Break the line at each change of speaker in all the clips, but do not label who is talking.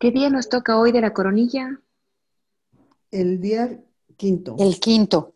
¿Qué día nos toca hoy de la coronilla?
El día quinto.
El quinto.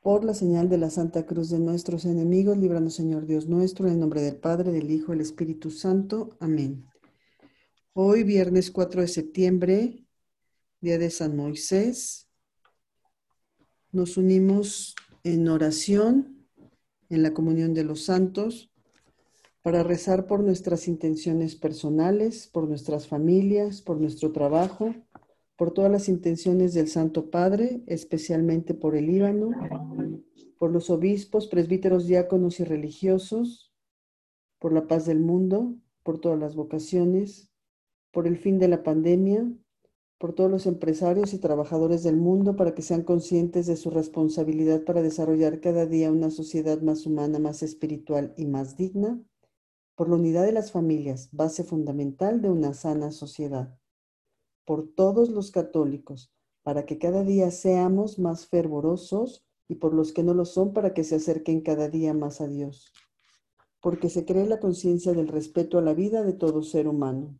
Por la señal de la Santa Cruz de nuestros enemigos, líbranos Señor Dios nuestro, en el nombre del Padre, del Hijo y del Espíritu Santo. Amén. Hoy, viernes 4 de septiembre, día de San Moisés, nos unimos en oración en la comunión de los santos para rezar por nuestras intenciones personales, por nuestras familias, por nuestro trabajo, por todas las intenciones del Santo Padre, especialmente por el Líbano, por los obispos, presbíteros, diáconos y religiosos, por la paz del mundo, por todas las vocaciones, por el fin de la pandemia, por todos los empresarios y trabajadores del mundo para que sean conscientes de su responsabilidad para desarrollar cada día una sociedad más humana, más espiritual y más digna, por la unidad de las familias, base fundamental de una sana sociedad, por todos los católicos, para que cada día seamos más fervorosos y por los que no lo son, para que se acerquen cada día más a Dios, porque se cree la conciencia del respeto a la vida de todo ser humano,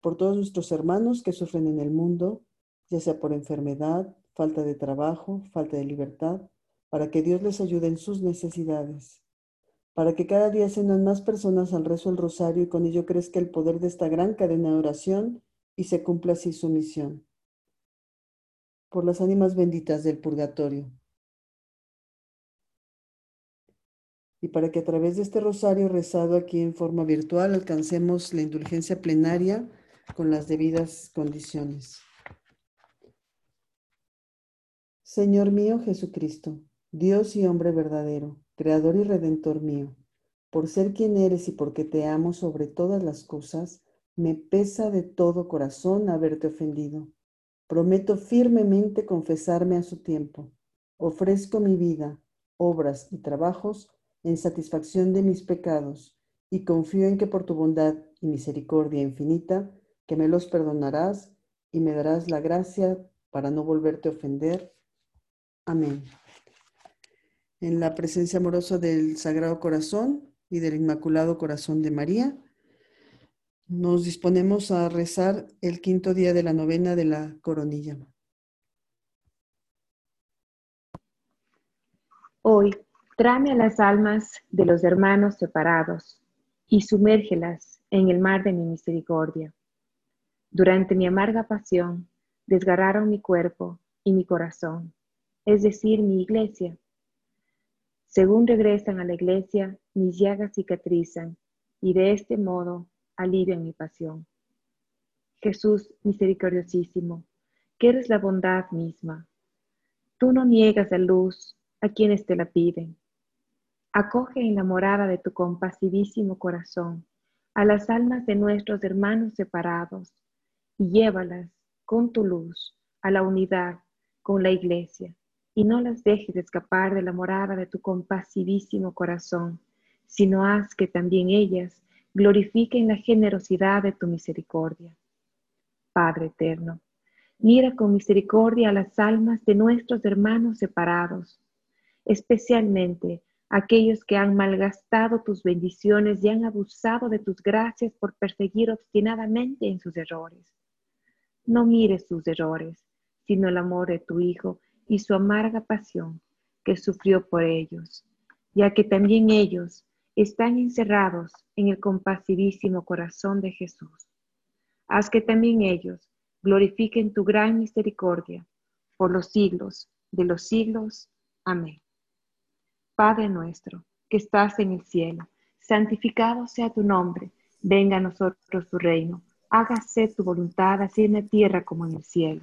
por todos nuestros hermanos que sufren en el mundo, ya sea por enfermedad, falta de trabajo, falta de libertad, para que Dios les ayude en sus necesidades para que cada día sean más personas al rezo del rosario y con ello crezca el poder de esta gran cadena de oración y se cumpla así su misión. Por las ánimas benditas del purgatorio. Y para que a través de este rosario rezado aquí en forma virtual alcancemos la indulgencia plenaria con las debidas condiciones. Señor mío Jesucristo, Dios y hombre verdadero Creador y Redentor mío, por ser quien eres y porque te amo sobre todas las cosas, me pesa de todo corazón haberte ofendido. Prometo firmemente confesarme a su tiempo. Ofrezco mi vida, obras y trabajos en satisfacción de mis pecados y confío en que por tu bondad y misericordia infinita, que me los perdonarás y me darás la gracia para no volverte a ofender. Amén en la presencia amorosa del Sagrado Corazón y del Inmaculado Corazón de María. Nos disponemos a rezar el quinto día de la novena de la coronilla.
Hoy, tráeme a las almas de los hermanos separados y sumérgelas en el mar de mi misericordia. Durante mi amarga pasión, desgarraron mi cuerpo y mi corazón, es decir, mi iglesia según regresan a la iglesia, mis llagas cicatrizan y de este modo alivian mi pasión. Jesús misericordiosísimo, que eres la bondad misma. Tú no niegas la luz a quienes te la piden. Acoge en la morada de tu compasivísimo corazón a las almas de nuestros hermanos separados y llévalas con tu luz a la unidad con la iglesia y no las dejes escapar de la morada de tu compasivísimo corazón, sino haz que también ellas glorifiquen la generosidad de tu misericordia. Padre eterno, mira con misericordia a las almas de nuestros hermanos separados, especialmente aquellos que han malgastado tus bendiciones y han abusado de tus gracias por perseguir obstinadamente en sus errores. No mires sus errores, sino el amor de tu Hijo y su amarga pasión que sufrió por ellos, ya que también ellos están encerrados en el compasivísimo corazón de Jesús. Haz que también ellos glorifiquen tu gran misericordia por los siglos de los siglos. Amén. Padre nuestro, que estás en el cielo, santificado sea tu nombre, venga a nosotros tu reino, hágase tu voluntad así en la tierra como en el cielo.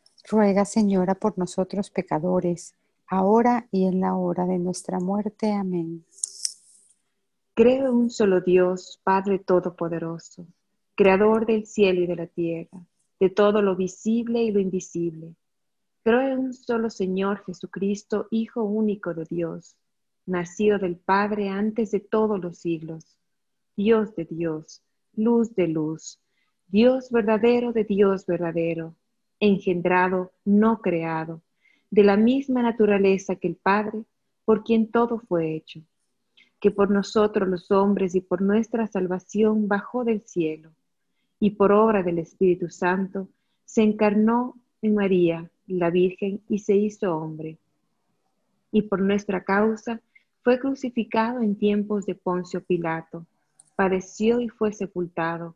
Ruega, Señora, por nosotros pecadores, ahora y en la hora de nuestra muerte. Amén.
Creo en un solo Dios, Padre Todopoderoso, Creador del cielo y de la tierra, de todo lo visible y lo invisible. Creo en un solo Señor Jesucristo, Hijo único de Dios, nacido del Padre antes de todos los siglos, Dios de Dios, luz de luz, Dios verdadero de Dios verdadero, engendrado, no creado, de la misma naturaleza que el Padre, por quien todo fue hecho, que por nosotros los hombres y por nuestra salvación bajó del cielo, y por obra del Espíritu Santo se encarnó en María, la Virgen, y se hizo hombre. Y por nuestra causa fue crucificado en tiempos de Poncio Pilato, padeció y fue sepultado,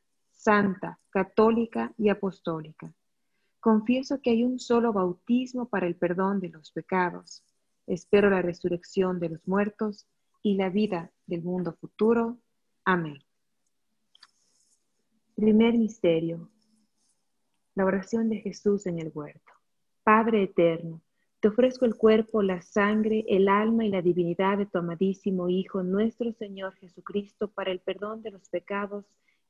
santa, católica y apostólica. Confieso que hay un solo bautismo para el perdón de los pecados. Espero la resurrección de los muertos y la vida del mundo futuro. Amén. Primer misterio. La oración de Jesús en el huerto. Padre eterno, te ofrezco el cuerpo, la sangre, el alma y la divinidad de tu amadísimo Hijo, nuestro Señor Jesucristo, para el perdón de los pecados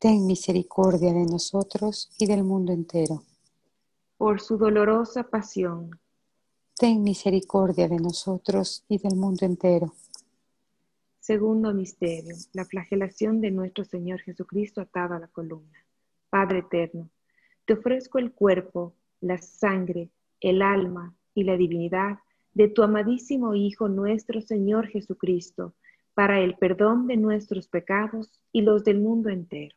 ten misericordia de nosotros y del mundo entero.
Por su dolorosa pasión,
ten misericordia de nosotros y del mundo entero.
Segundo misterio, la flagelación de nuestro Señor Jesucristo atado a la columna. Padre eterno, te ofrezco el cuerpo, la sangre, el alma y la divinidad de tu amadísimo Hijo nuestro Señor Jesucristo, para el perdón de nuestros pecados y los del mundo entero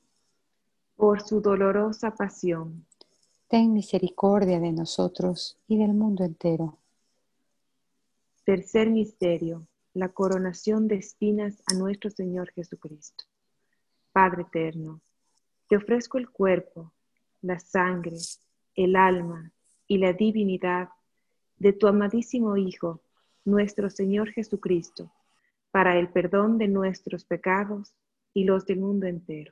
por su dolorosa pasión.
Ten misericordia de nosotros y del mundo entero.
Tercer misterio, la coronación de espinas a nuestro Señor Jesucristo. Padre eterno, te ofrezco el cuerpo, la sangre, el alma y la divinidad de tu amadísimo Hijo, nuestro Señor Jesucristo, para el perdón de nuestros pecados y los del mundo entero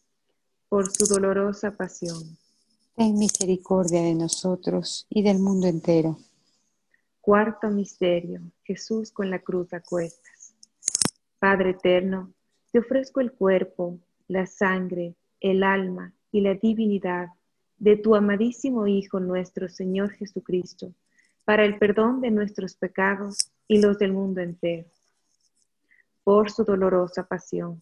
Por su dolorosa pasión.
Ten misericordia de nosotros y del mundo entero.
Cuarto misterio. Jesús con la cruz a cuestas. Padre eterno, te ofrezco el cuerpo, la sangre, el alma y la divinidad de tu amadísimo Hijo nuestro Señor Jesucristo, para el perdón de nuestros pecados y los del mundo entero. Por su dolorosa pasión.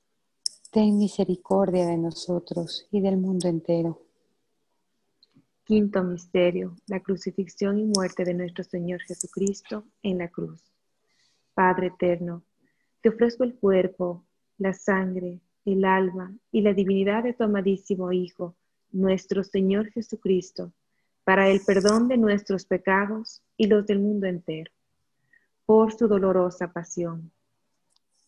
Ten misericordia de nosotros y del mundo entero.
Quinto misterio, la crucifixión y muerte de nuestro Señor Jesucristo en la cruz. Padre eterno, te ofrezco el cuerpo, la sangre, el alma y la divinidad de tu amadísimo Hijo, nuestro Señor Jesucristo, para el perdón de nuestros pecados y los del mundo entero, por su dolorosa pasión.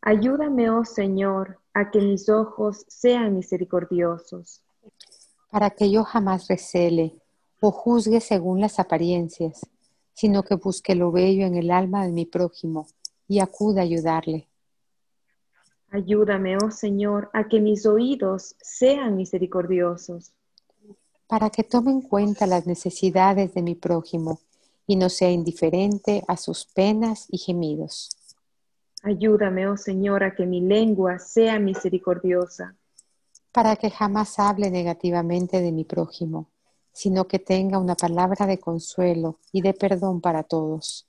Ayúdame, oh Señor, a que mis ojos sean misericordiosos.
Para que yo jamás recele o juzgue según las apariencias, sino que busque lo bello en el alma de mi prójimo y acuda a ayudarle.
Ayúdame, oh Señor, a que mis oídos sean misericordiosos.
Para que tome en cuenta las necesidades de mi prójimo y no sea indiferente a sus penas y gemidos.
Ayúdame, oh Señor, a que mi lengua sea misericordiosa.
Para que jamás hable negativamente de mi prójimo, sino que tenga una palabra de consuelo y de perdón para todos.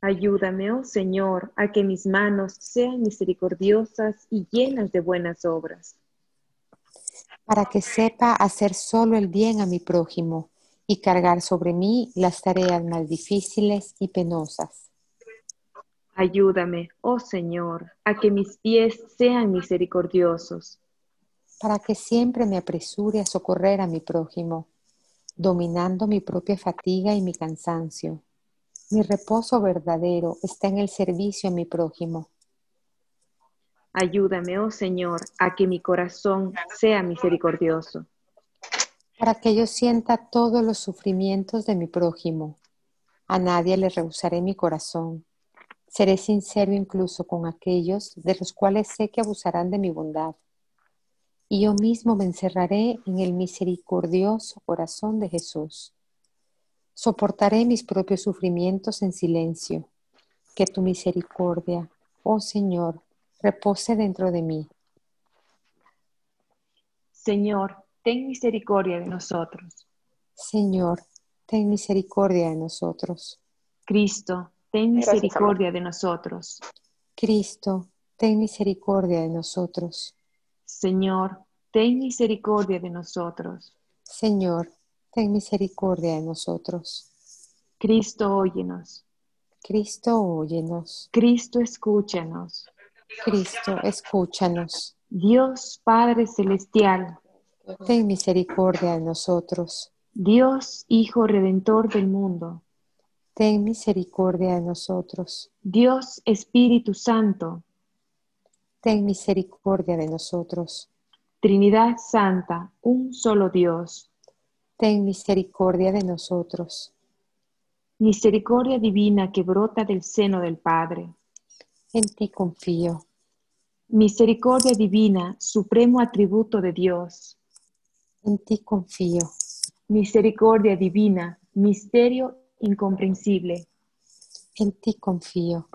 Ayúdame, oh Señor, a que mis manos sean misericordiosas y llenas de buenas obras.
Para que sepa hacer solo el bien a mi prójimo y cargar sobre mí las tareas más difíciles y penosas.
Ayúdame, oh Señor, a que mis pies sean misericordiosos.
Para que siempre me apresure a socorrer a mi prójimo, dominando mi propia fatiga y mi cansancio. Mi reposo verdadero está en el servicio a mi prójimo.
Ayúdame, oh Señor, a que mi corazón sea misericordioso.
Para que yo sienta todos los sufrimientos de mi prójimo. A nadie le rehusaré mi corazón. Seré sincero incluso con aquellos de los cuales sé que abusarán de mi bondad. Y yo mismo me encerraré en el misericordioso corazón de Jesús. Soportaré mis propios sufrimientos en silencio. Que tu misericordia, oh Señor, repose dentro de mí.
Señor, ten misericordia de nosotros.
Señor, ten misericordia de nosotros.
Cristo, ten misericordia de nosotros.
Cristo, ten misericordia de nosotros.
Señor, ten misericordia de nosotros.
Señor, ten misericordia de nosotros.
Cristo, óyenos.
Cristo, óyenos.
Cristo, escúchanos.
Cristo, escúchanos.
Dios Padre Celestial,
ten misericordia de nosotros.
Dios Hijo Redentor del mundo,
ten misericordia de nosotros.
Dios Espíritu Santo,
ten misericordia de nosotros.
Trinidad Santa, un solo Dios,
ten misericordia de nosotros.
Misericordia divina que brota del seno del Padre.
En ti confío.
Misericordia divina, supremo atributo de Dios.
En ti confío.
Misericordia divina, misterio incomprensible.
En ti confío.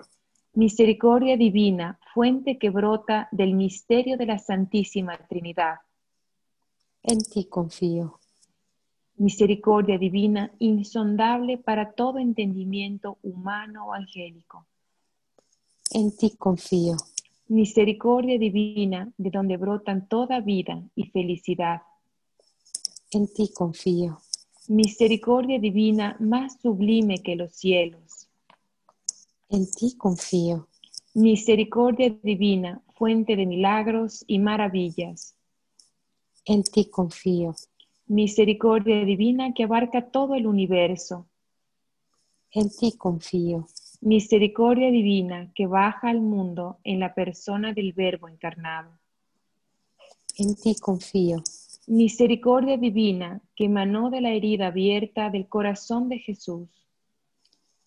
Misericordia divina, fuente que brota del misterio de la Santísima Trinidad.
En ti confío.
Misericordia divina, insondable para todo entendimiento humano o angélico.
En ti confío.
Misericordia divina, de donde brotan toda vida y felicidad.
En ti confío.
Misericordia divina, más sublime que los cielos.
En ti confío.
Misericordia divina, fuente de milagros y maravillas.
En ti confío.
Misericordia divina que abarca todo el universo.
En ti confío.
Misericordia divina que baja al mundo en la persona del Verbo encarnado.
En ti confío.
Misericordia divina que emanó de la herida abierta del corazón de Jesús.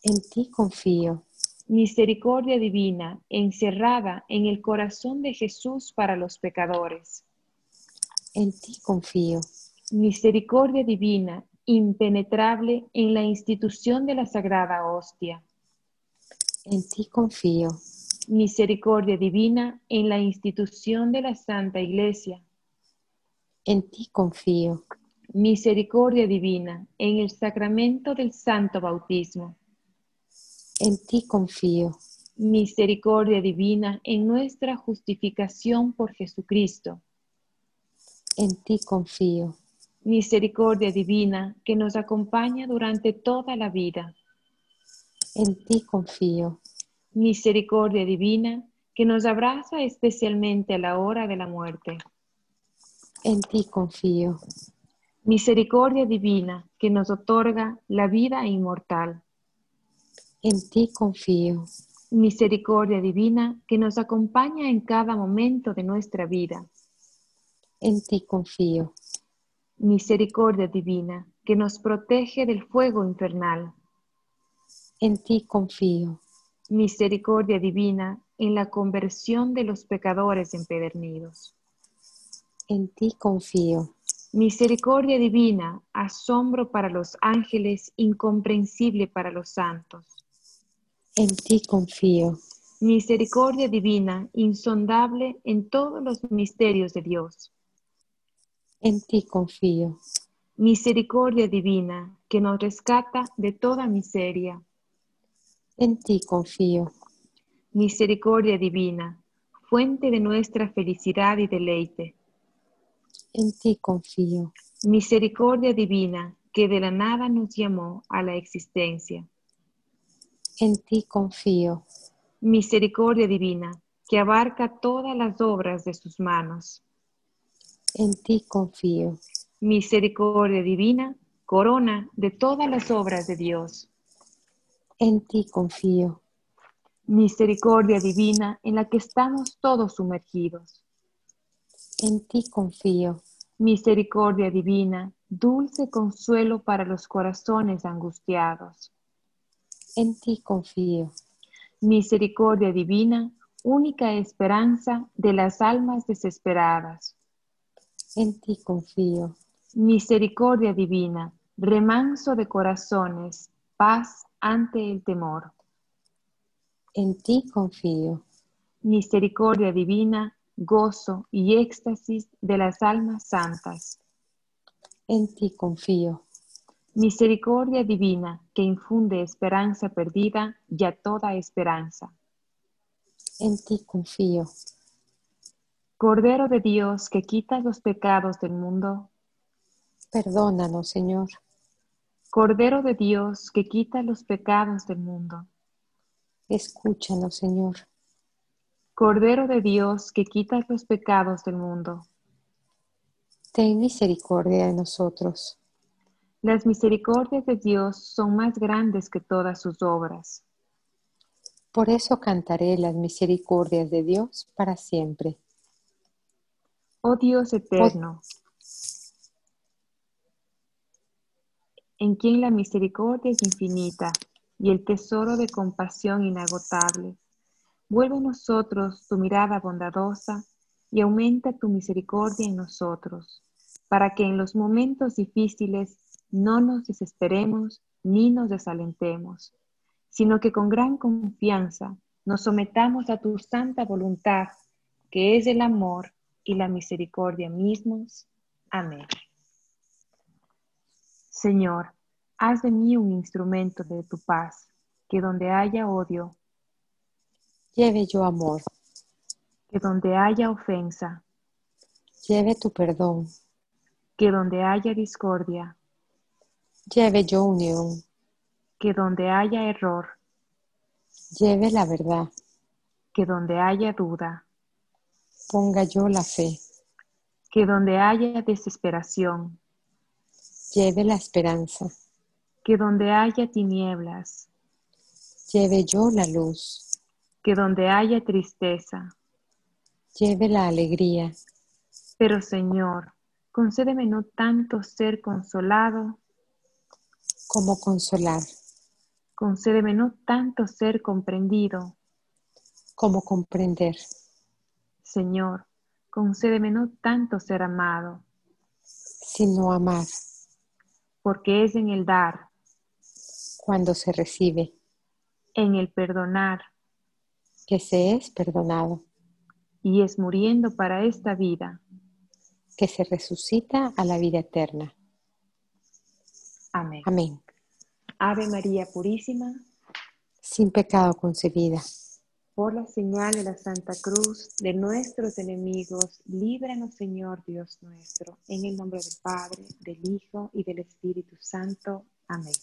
En ti confío.
Misericordia divina encerrada en el corazón de Jesús para los pecadores.
En ti confío.
Misericordia divina impenetrable en la institución de la Sagrada Hostia.
En ti confío.
Misericordia divina en la institución de la Santa Iglesia.
En ti confío.
Misericordia divina en el sacramento del Santo Bautismo.
En ti confío.
Misericordia divina en nuestra justificación por Jesucristo.
En ti confío.
Misericordia divina que nos acompaña durante toda la vida.
En ti confío.
Misericordia divina que nos abraza especialmente a la hora de la muerte.
En ti confío.
Misericordia divina que nos otorga la vida inmortal.
En ti confío.
Misericordia divina que nos acompaña en cada momento de nuestra vida.
En ti confío.
Misericordia divina que nos protege del fuego infernal.
En ti confío.
Misericordia divina en la conversión de los pecadores empedernidos.
En ti confío.
Misericordia divina, asombro para los ángeles, incomprensible para los santos.
En ti confío.
Misericordia divina, insondable en todos los misterios de Dios.
En ti confío.
Misericordia divina, que nos rescata de toda miseria.
En ti confío.
Misericordia divina, fuente de nuestra felicidad y deleite.
En ti confío.
Misericordia divina, que de la nada nos llamó a la existencia.
En ti confío.
Misericordia divina, que abarca todas las obras de sus manos.
En ti confío.
Misericordia divina, corona de todas las obras de Dios.
En ti confío.
Misericordia divina en la que estamos todos sumergidos.
En ti confío.
Misericordia divina, dulce consuelo para los corazones angustiados.
En ti confío.
Misericordia divina, única esperanza de las almas desesperadas.
En ti confío.
Misericordia divina, remanso de corazones, paz ante el temor.
En ti confío.
Misericordia divina, gozo y éxtasis de las almas santas.
En ti confío.
Misericordia divina que infunde esperanza perdida y a toda esperanza.
En ti confío.
Cordero de Dios que quitas los pecados del mundo.
Perdónanos, Señor.
Cordero de Dios que quita los pecados del mundo.
Escúchanos, Señor.
Cordero de Dios que quitas los pecados del mundo.
Ten misericordia de nosotros.
Las misericordias de Dios son más grandes que todas sus obras.
Por eso cantaré las misericordias de Dios para siempre.
Oh Dios eterno, en quien la misericordia es infinita y el tesoro de compasión inagotable. Vuelve a nosotros tu mirada bondadosa y aumenta tu misericordia en nosotros, para que en los momentos difíciles no nos desesperemos ni nos desalentemos, sino que con gran confianza nos sometamos a tu santa voluntad, que es el amor y la misericordia mismos. Amén. Señor, haz de mí un instrumento de tu paz, que donde haya odio,
lleve yo amor,
que donde haya ofensa,
lleve tu perdón,
que donde haya discordia,
lleve yo unión,
que donde haya error,
lleve la verdad,
que donde haya duda,
ponga yo la fe,
que donde haya desesperación,
lleve la esperanza,
que donde haya tinieblas,
lleve yo la luz,
que donde haya tristeza,
lleve la alegría.
Pero Señor, concédeme no tanto ser consolado
como consolar,
concédeme no tanto ser comprendido
como comprender.
Señor, concédeme no tanto ser amado,
sino amar,
porque es en el dar,
cuando se recibe,
en el perdonar,
que se es perdonado,
y es muriendo para esta vida,
que se resucita a la vida eterna.
Amén.
Amén.
Ave María Purísima,
Sin pecado concebida.
por la señal de la Santa Cruz de nuestros enemigos, líbranos Señor Dios nuestro, en el nombre del Padre, del Hijo y del Espíritu Santo. Amén.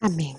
Amén.